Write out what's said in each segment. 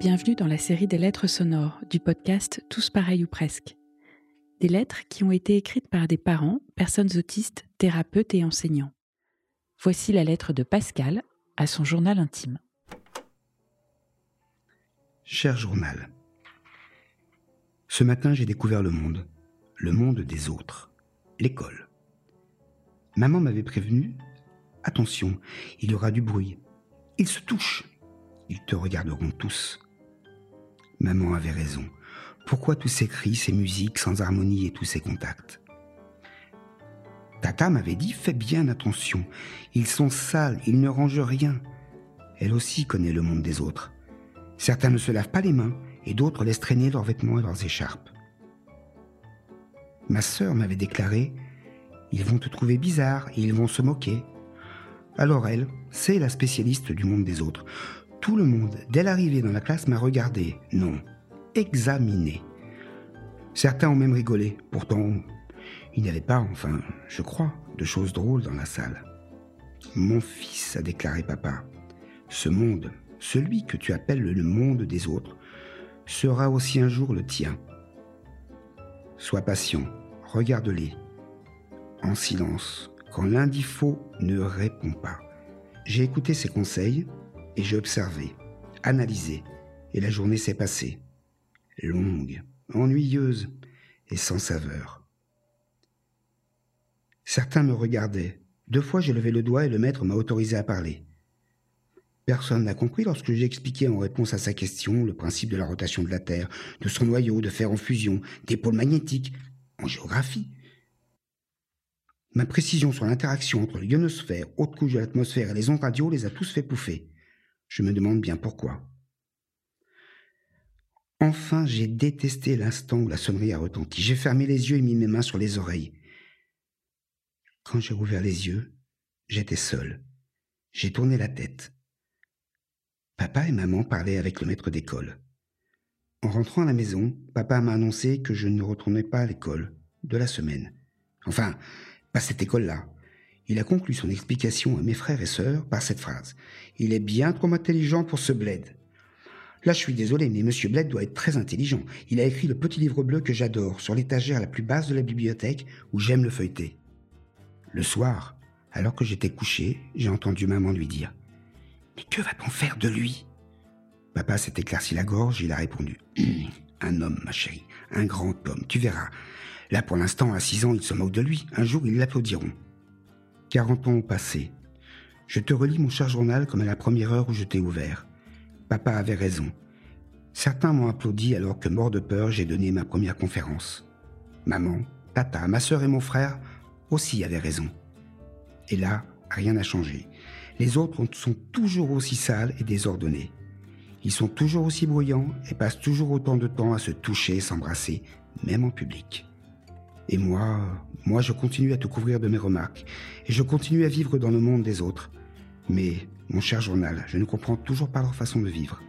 Bienvenue dans la série des lettres sonores du podcast Tous pareils ou presque. Des lettres qui ont été écrites par des parents, personnes autistes, thérapeutes et enseignants. Voici la lettre de Pascal à son journal intime. Cher journal, ce matin j'ai découvert le monde, le monde des autres, l'école. Maman m'avait prévenu, attention, il y aura du bruit, ils se touchent, ils te regarderont tous. Maman avait raison. Pourquoi tous ces cris, ces musiques sans harmonie et tous ces contacts? Tata m'avait dit Fais bien attention, ils sont sales, ils ne rangent rien. Elle aussi connaît le monde des autres. Certains ne se lavent pas les mains et d'autres laissent traîner leurs vêtements et leurs écharpes. Ma sœur m'avait déclaré Ils vont te trouver bizarre et ils vont se moquer. Alors elle, c'est la spécialiste du monde des autres. Tout le monde, dès l'arrivée dans la classe, m'a regardé, non, examiné. Certains ont même rigolé, pourtant il n'y avait pas, enfin, je crois, de choses drôles dans la salle. Mon fils, a déclaré papa, ce monde, celui que tu appelles le monde des autres, sera aussi un jour le tien. Sois patient, regarde-les, en silence, quand l'un faux ne répond pas. J'ai écouté ses conseils, et j'ai observé, analysé, et la journée s'est passée. Longue, ennuyeuse et sans saveur. Certains me regardaient. Deux fois j'ai levé le doigt et le maître m'a autorisé à parler. Personne n'a compris lorsque j'ai expliqué en réponse à sa question le principe de la rotation de la Terre, de son noyau, de fer en fusion, des pôles magnétiques, en géographie. Ma précision sur l'interaction entre l'ionosphère, haute couche de l'atmosphère et les ondes radio les a tous fait pouffer. Je me demande bien pourquoi. Enfin, j'ai détesté l'instant où la sonnerie a retenti. J'ai fermé les yeux et mis mes mains sur les oreilles. Quand j'ai rouvert les yeux, j'étais seul. J'ai tourné la tête. Papa et maman parlaient avec le maître d'école. En rentrant à la maison, papa m'a annoncé que je ne retournais pas à l'école de la semaine. Enfin, pas cette école-là. Il a conclu son explication à mes frères et sœurs par cette phrase. Il est bien trop intelligent pour ce bled. Là, je suis désolé, mais Monsieur Bled doit être très intelligent. Il a écrit le petit livre bleu que j'adore, sur l'étagère la plus basse de la bibliothèque, où j'aime le feuilleter. Le soir, alors que j'étais couché, j'ai entendu maman lui dire Mais que va-t-on faire de lui? Papa s'est éclairci la gorge, il a répondu Un homme, ma chérie, un grand homme, tu verras. Là, pour l'instant, à six ans, ils se moquent de lui. Un jour, ils l'applaudiront. 40 ans ont passé. Je te relis mon cher journal comme à la première heure où je t'ai ouvert. Papa avait raison. Certains m'ont applaudi alors que, mort de peur, j'ai donné ma première conférence. Maman, tata, ma sœur et mon frère aussi avaient raison. Et là, rien n'a changé. Les autres sont toujours aussi sales et désordonnés. Ils sont toujours aussi bruyants et passent toujours autant de temps à se toucher et s'embrasser, même en public. Et moi, moi, je continue à te couvrir de mes remarques, et je continue à vivre dans le monde des autres. Mais, mon cher journal, je ne comprends toujours pas leur façon de vivre.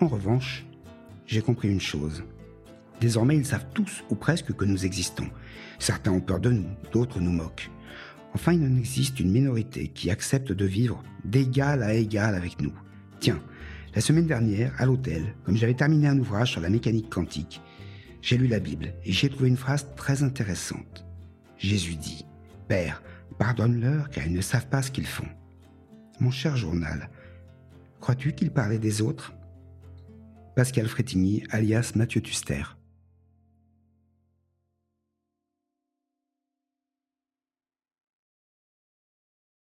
En revanche, j'ai compris une chose. Désormais, ils savent tous, ou presque, que nous existons. Certains ont peur de nous, d'autres nous moquent. Enfin, il en existe une minorité qui accepte de vivre d'égal à égal avec nous. Tiens, la semaine dernière, à l'hôtel, comme j'avais terminé un ouvrage sur la mécanique quantique, j'ai lu la Bible et j'ai trouvé une phrase très intéressante. Jésus dit, Père, pardonne-leur car ils ne savent pas ce qu'ils font. Mon cher journal, crois-tu qu'il parlait des autres? Pascal Frétigny, alias Mathieu Tuster.